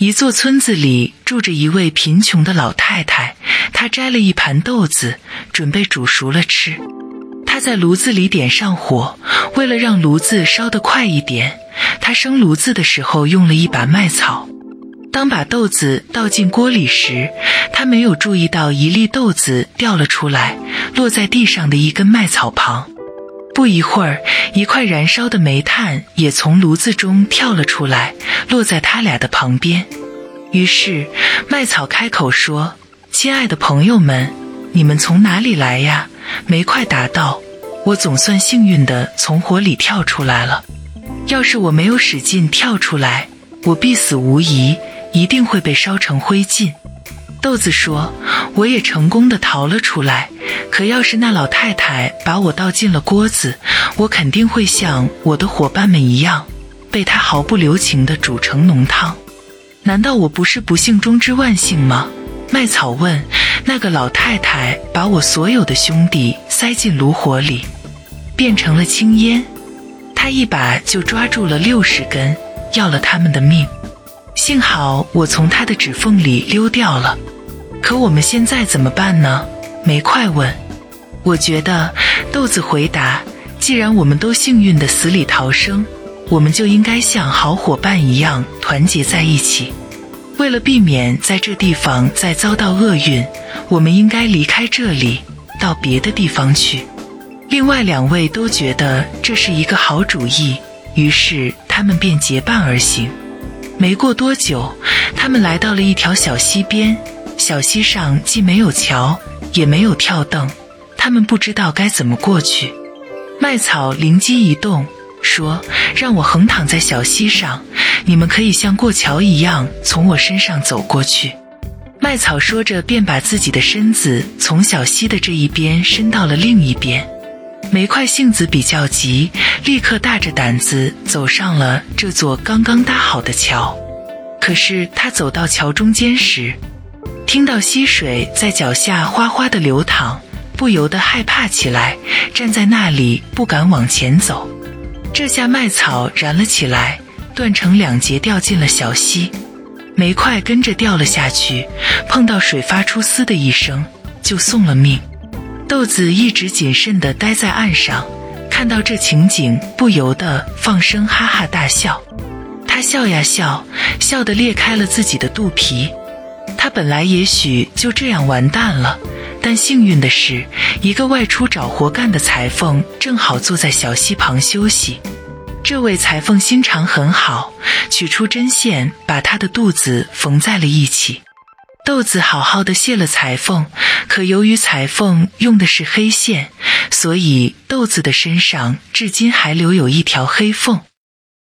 一座村子里住着一位贫穷的老太太，她摘了一盘豆子，准备煮熟了吃。她在炉子里点上火，为了让炉子烧得快一点，她生炉子的时候用了一把麦草。当把豆子倒进锅里时，她没有注意到一粒豆子掉了出来，落在地上的一根麦草旁。不一会儿，一块燃烧的煤炭也从炉子中跳了出来，落在他俩的旁边。于是，麦草开口说：“亲爱的朋友们，你们从哪里来呀？”煤块答道：“我总算幸运地从火里跳出来了。要是我没有使劲跳出来，我必死无疑，一定会被烧成灰烬。”豆子说：“我也成功地逃了出来。可要是那老太太把我倒进了锅子，我肯定会像我的伙伴们一样，被他毫不留情地煮成浓汤。难道我不是不幸中之万幸吗？”麦草问。那个老太太把我所有的兄弟塞进炉火里，变成了青烟。她一把就抓住了六十根，要了他们的命。幸好我从她的指缝里溜掉了。可我们现在怎么办呢？煤块问。我觉得，豆子回答：“既然我们都幸运的死里逃生，我们就应该像好伙伴一样团结在一起。为了避免在这地方再遭到厄运，我们应该离开这里，到别的地方去。”另外两位都觉得这是一个好主意，于是他们便结伴而行。没过多久，他们来到了一条小溪边。小溪上既没有桥，也没有跳凳，他们不知道该怎么过去。麦草灵机一动，说：“让我横躺在小溪上，你们可以像过桥一样从我身上走过去。”麦草说着，便把自己的身子从小溪的这一边伸到了另一边。煤块性子比较急，立刻大着胆子走上了这座刚刚搭好的桥。可是他走到桥中间时，听到溪水在脚下哗哗地流淌，不由得害怕起来，站在那里不敢往前走。这下麦草燃了起来，断成两截，掉进了小溪。煤块跟着掉了下去，碰到水发出“嘶”的一声，就送了命。豆子一直谨慎地待在岸上，看到这情景，不由得放声哈哈大笑。他笑呀笑，笑得裂开了自己的肚皮。他本来也许就这样完蛋了，但幸运的是，一个外出找活干的裁缝正好坐在小溪旁休息。这位裁缝心肠很好，取出针线把他的肚子缝在了一起。豆子好好的谢了裁缝，可由于裁缝用的是黑线，所以豆子的身上至今还留有一条黑缝。